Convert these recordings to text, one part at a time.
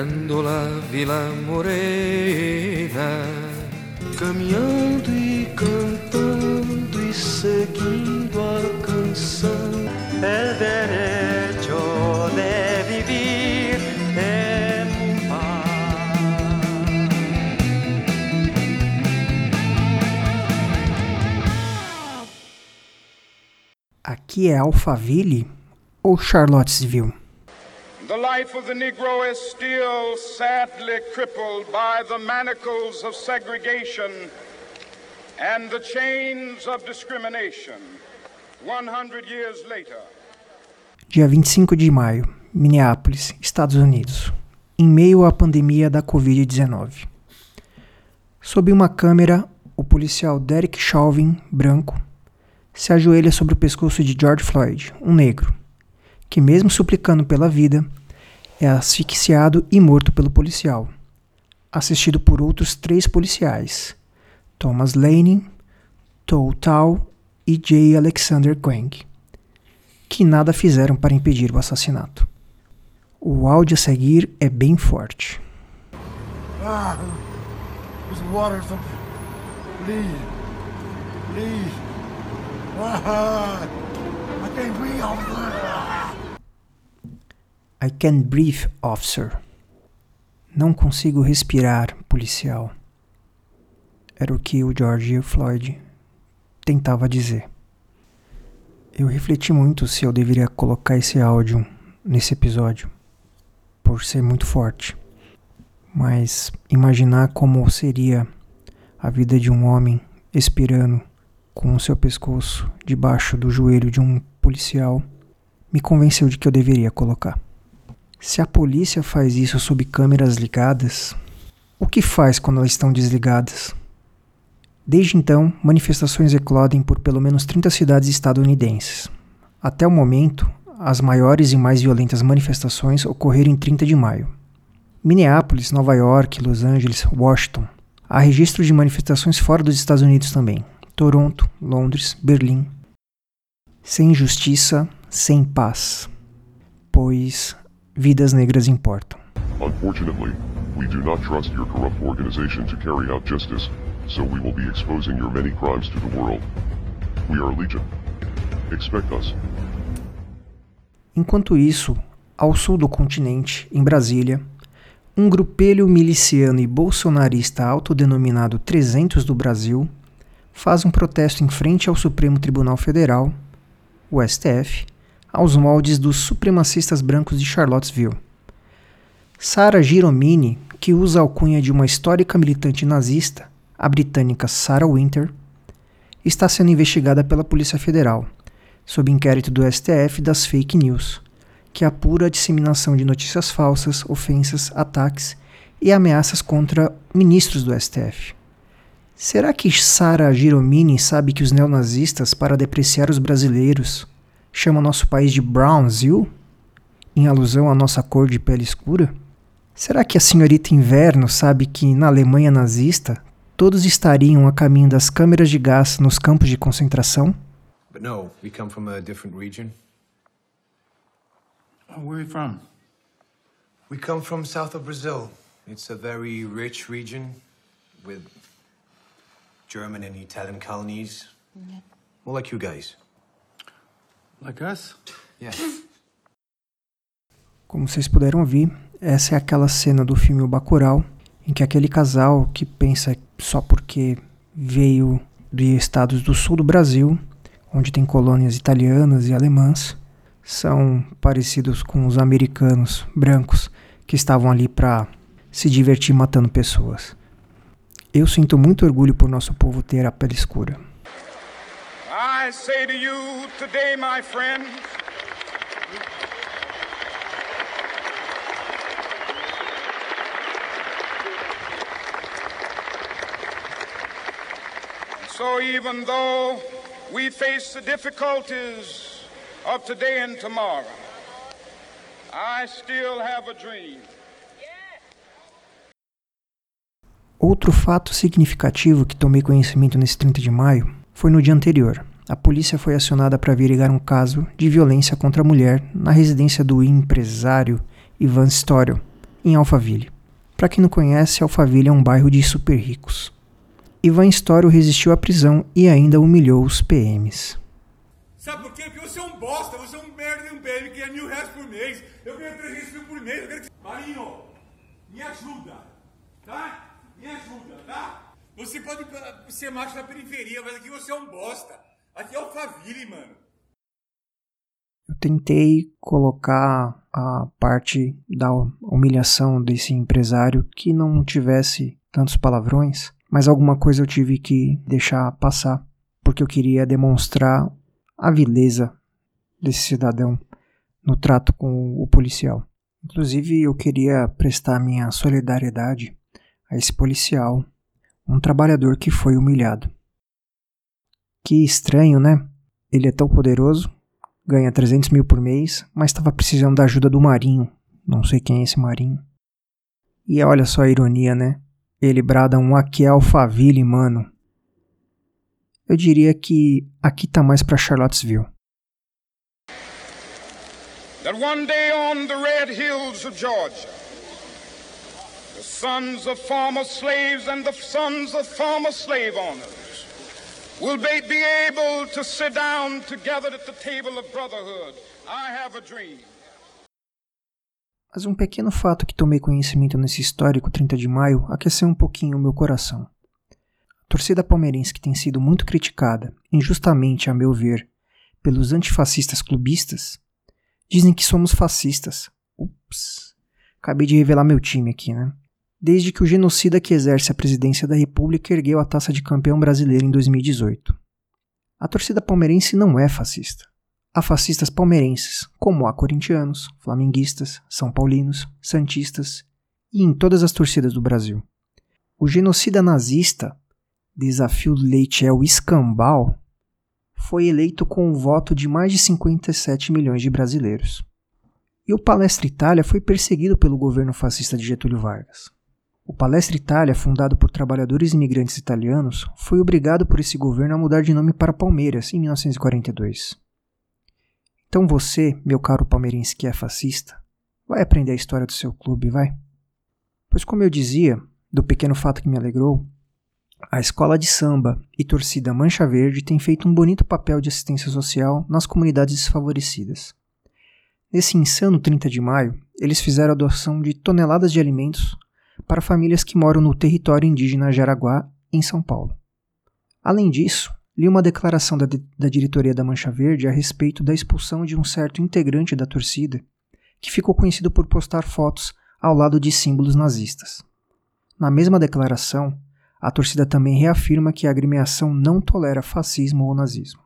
Prendo la Vila Morena, caminhando e cantando e seguindo a canção. El derecho de en paz. Aqui é Alphaville ou Charlottesville? The life of the Negro is still sadly crippled by the manacles of segregation and the chains of discrimination. 100 years later, Dia 25 de maio, Minneapolis, Estados Unidos, em meio à pandemia da Covid-19. Sob uma câmera, o policial Derek Chauvin, branco, se ajoelha sobre o pescoço de George Floyd, um negro, que, mesmo suplicando pela vida, é asfixiado e morto pelo policial, assistido por outros três policiais, Thomas Lane, Tou Tao e J. Alexander Quang, que nada fizeram para impedir o assassinato. O áudio a seguir é bem forte. Ah. Please. Please. Ah, I can't breathe. I can't breathe, officer. Não consigo respirar, policial. Era o que o George Floyd tentava dizer. Eu refleti muito se eu deveria colocar esse áudio nesse episódio, por ser muito forte. Mas imaginar como seria a vida de um homem expirando com o seu pescoço debaixo do joelho de um policial me convenceu de que eu deveria colocar. Se a polícia faz isso sob câmeras ligadas, o que faz quando elas estão desligadas? Desde então, manifestações eclodem por pelo menos 30 cidades estadunidenses. Até o momento, as maiores e mais violentas manifestações ocorreram em 30 de maio. Minneapolis, Nova York, Los Angeles, Washington. Há registro de manifestações fora dos Estados Unidos também. Toronto, Londres, Berlim. Sem justiça, sem paz. Pois vidas negras importam. Unfortunately, we do not trust your corrupt organization to carry out justice, so we will be exposing your many crimes to the world. We are Legion. Expect us. Enquanto isso, ao sul do continente, em Brasília, um grupelho miliciano e bolsonarista autodenominado 300 do Brasil faz um protesto em frente ao Supremo Tribunal Federal, o STF, aos moldes dos supremacistas brancos de Charlottesville. Sarah Giromini, que usa a alcunha de uma histórica militante nazista, a britânica Sarah Winter, está sendo investigada pela Polícia Federal, sob inquérito do STF das fake news, que apura a disseminação de notícias falsas, ofensas, ataques e ameaças contra ministros do STF. Será que Sarah Giromini sabe que os neonazistas, para depreciar os brasileiros, chamam nosso país de Brownsville, em alusão à nossa cor de pele escura? Será que a senhorita Inverno sabe que na Alemanha nazista todos estariam a caminho das câmeras de gás nos campos de concentração? But no, we come from a different region. Oh, Where are you from? We come from south of Brazil. It's a very rich region with German and Italian colonies. More like you guys. Like us? Yeah. Como vocês puderam ouvir, essa é aquela cena do filme O Bacurau, em que aquele casal que pensa só porque veio de estados do sul do Brasil, onde tem colônias italianas e alemãs, são parecidos com os americanos brancos que estavam ali para se divertir matando pessoas. Eu sinto muito orgulho por nosso povo ter a pele escura. I say to you today, my friends, so even though we face the difficulties of today and tomorrow, I still have a dream. Outro fato significativo que tomei conhecimento nesse 30 de maio foi no dia anterior, a polícia foi acionada para averiguar um caso de violência contra a mulher na residência do empresário Ivan Storio, em Alphaville. Para quem não conhece, Alphaville é um bairro de super ricos. Ivan Storio resistiu à prisão e ainda humilhou os PMs. Sabe por quê? Porque você é um bosta, você é um merda de um PM que ganha mil reais por mês. Eu ganho 300 mil por mês. Eu quero que... Marinho, me ajuda, tá? Me ajuda, tá? Você pode ser macho na periferia, mas aqui você é um bosta. Aqui é Alphaville, mano. Eu tentei colocar a parte da humilhação desse empresário que não tivesse tantos palavrões, mas alguma coisa eu tive que deixar passar, porque eu queria demonstrar a vileza desse cidadão no trato com o policial. Inclusive, eu queria prestar minha solidariedade a esse policial, um trabalhador que foi humilhado. Que estranho, né? Ele é tão poderoso, ganha 300 mil por mês, mas estava precisando da ajuda do Marinho. Não sei quem é esse Marinho. E olha só a ironia, né? Ele brada um aqui é Alphaville, mano. Eu diria que aqui tá mais para Charlottesville. That one day on the red hills of Georgia, the sons of former slaves and the sons of former slave owners will be, be able to sit down together at the table of brotherhood. I have a dream. Mas um pequeno fato que tomei conhecimento nesse histórico 30 de maio aqueceu um pouquinho o meu coração. A torcida palmeirense que tem sido muito criticada, injustamente a meu ver, pelos antifascistas clubistas, Dizem que somos fascistas. Ups. Acabei de revelar meu time aqui, né? Desde que o genocida que exerce a presidência da República ergueu a taça de campeão brasileiro em 2018. A torcida palmeirense não é fascista. Há fascistas palmeirenses, como há corintianos, flamenguistas, são paulinos, santistas e em todas as torcidas do Brasil. O genocida nazista, Desafio Leite é o escambau, foi eleito com o voto de mais de 57 milhões de brasileiros. E o Palestra Itália foi perseguido pelo governo fascista de Getúlio Vargas. O Palestra Itália, fundado por trabalhadores imigrantes italianos, foi obrigado por esse governo a mudar de nome para Palmeiras em 1942. Então você, meu caro palmeirense que é fascista, vai aprender a história do seu clube, vai? Pois como eu dizia, do pequeno fato que me alegrou, a escola de samba e torcida Mancha Verde têm feito um bonito papel de assistência social nas comunidades desfavorecidas. Nesse insano 30 de maio, eles fizeram a doação de toneladas de alimentos para famílias que moram no território indígena Jaraguá, em São Paulo. Além disso, li uma declaração da, da diretoria da Mancha Verde a respeito da expulsão de um certo integrante da torcida, que ficou conhecido por postar fotos ao lado de símbolos nazistas. Na mesma declaração, a torcida também reafirma que a agremiação não tolera fascismo ou nazismo.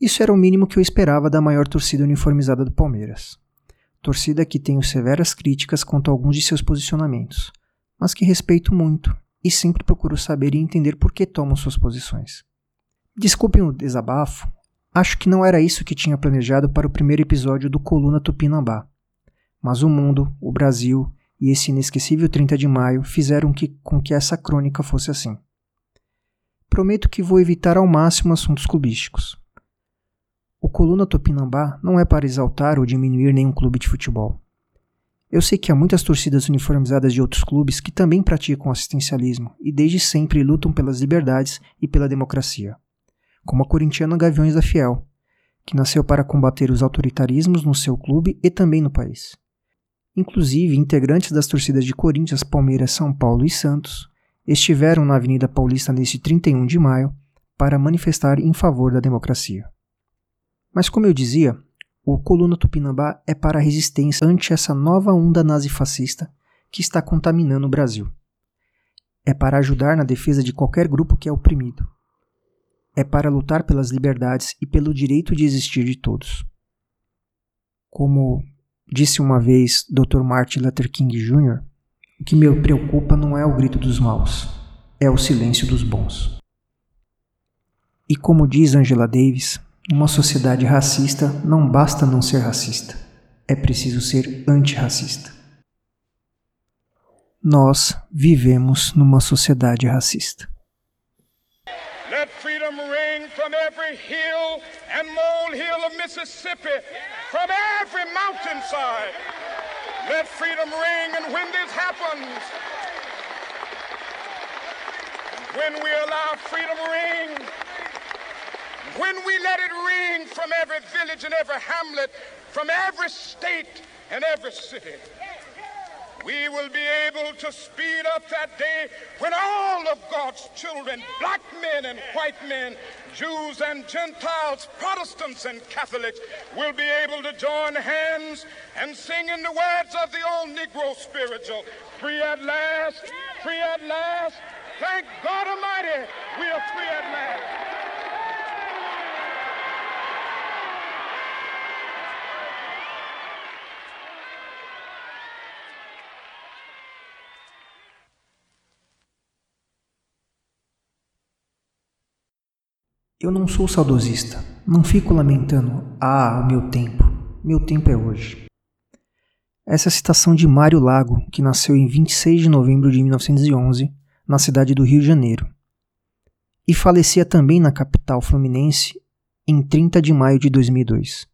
Isso era o mínimo que eu esperava da maior torcida uniformizada do Palmeiras. Torcida que tenho severas críticas quanto a alguns de seus posicionamentos, mas que respeito muito e sempre procuro saber e entender por que tomam suas posições. Desculpem o desabafo, acho que não era isso que tinha planejado para o primeiro episódio do Coluna Tupinambá. Mas o mundo, o Brasil e esse inesquecível 30 de maio fizeram que, com que essa crônica fosse assim. Prometo que vou evitar ao máximo assuntos clubísticos. O Coluna Tupinambá não é para exaltar ou diminuir nenhum clube de futebol. Eu sei que há muitas torcidas uniformizadas de outros clubes que também praticam assistencialismo e desde sempre lutam pelas liberdades e pela democracia, como a corintiana Gaviões da Fiel, que nasceu para combater os autoritarismos no seu clube e também no país. Inclusive, integrantes das torcidas de Corinthians, Palmeiras, São Paulo e Santos estiveram na Avenida Paulista neste 31 de maio para manifestar em favor da democracia. Mas, como eu dizia, o Coluna Tupinambá é para a resistência ante essa nova onda nazifascista que está contaminando o Brasil. É para ajudar na defesa de qualquer grupo que é oprimido. É para lutar pelas liberdades e pelo direito de existir de todos. Como Disse uma vez Dr. Martin Luther King Jr.: O que me preocupa não é o grito dos maus, é o silêncio dos bons. E como diz Angela Davis, numa sociedade racista não basta não ser racista, é preciso ser antirracista. Nós vivemos numa sociedade racista. Let freedom ring from every hill and molehill of Mississippi, from every mountainside. Let freedom ring, and when this happens, when we allow freedom ring, when we let it ring from every village and every hamlet, from every state and every city, we will be able to speed up that day when all of God's children, black men and white men, Jews and Gentiles, Protestants and Catholics, will be able to join hands and sing in the words of the old Negro spiritual free at last, free at last. Thank God Almighty, we are free at last. Eu não sou saudosista. Não fico lamentando, ah, o meu tempo. Meu tempo é hoje. Essa é a citação de Mário Lago, que nasceu em 26 de novembro de 1911, na cidade do Rio de Janeiro. E falecia também na capital fluminense em 30 de maio de 2002.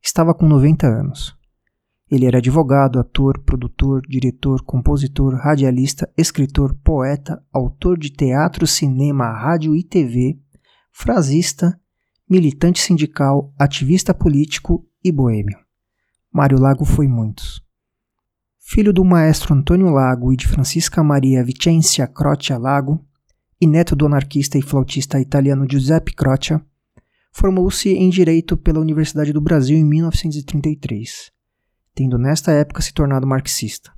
Estava com 90 anos. Ele era advogado, ator, produtor, diretor, compositor, radialista, escritor, poeta, autor de teatro, cinema, rádio e TV frasista, militante sindical, ativista político e boêmio. Mário Lago foi muitos. Filho do maestro Antônio Lago e de Francisca Maria Vicenza Croccia Lago, e neto do anarquista e flautista italiano Giuseppe Croccia, formou-se em Direito pela Universidade do Brasil em 1933, tendo nesta época se tornado marxista.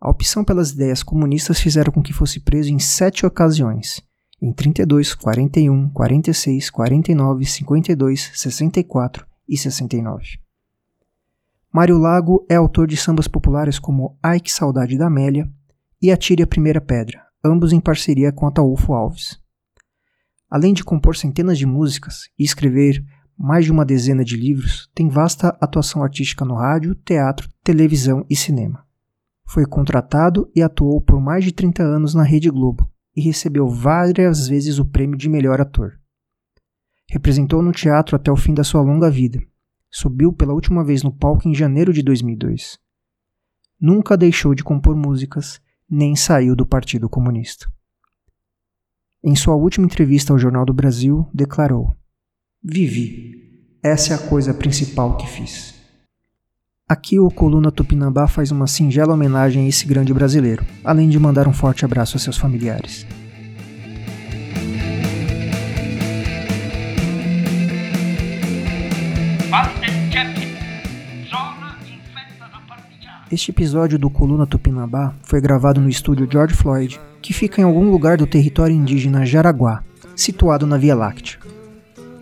A opção pelas ideias comunistas fizeram com que fosse preso em sete ocasiões em 32, 41, 46, 49, 52, 64 e 69. Mário Lago é autor de sambas populares como Ai que Saudade da Amélia e Atire a Primeira Pedra, ambos em parceria com Ataúfo Alves. Além de compor centenas de músicas e escrever mais de uma dezena de livros, tem vasta atuação artística no rádio, teatro, televisão e cinema. Foi contratado e atuou por mais de 30 anos na Rede Globo, e recebeu várias vezes o prêmio de melhor ator. Representou no teatro até o fim da sua longa vida. Subiu pela última vez no palco em janeiro de 2002. Nunca deixou de compor músicas, nem saiu do Partido Comunista. Em sua última entrevista ao Jornal do Brasil, declarou: Vivi. Essa é a coisa principal que fiz. Aqui o Coluna Tupinambá faz uma singela homenagem a esse grande brasileiro, além de mandar um forte abraço a seus familiares. Este episódio do Coluna Tupinambá foi gravado no estúdio George Floyd, que fica em algum lugar do território indígena Jaraguá, situado na Via Láctea.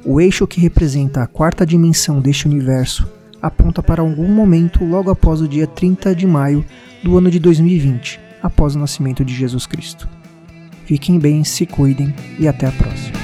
O eixo que representa a quarta dimensão deste universo aponta para algum momento logo após o dia 30 de maio do ano de 2020, após o nascimento de Jesus Cristo. Fiquem bem, se cuidem e até a próxima.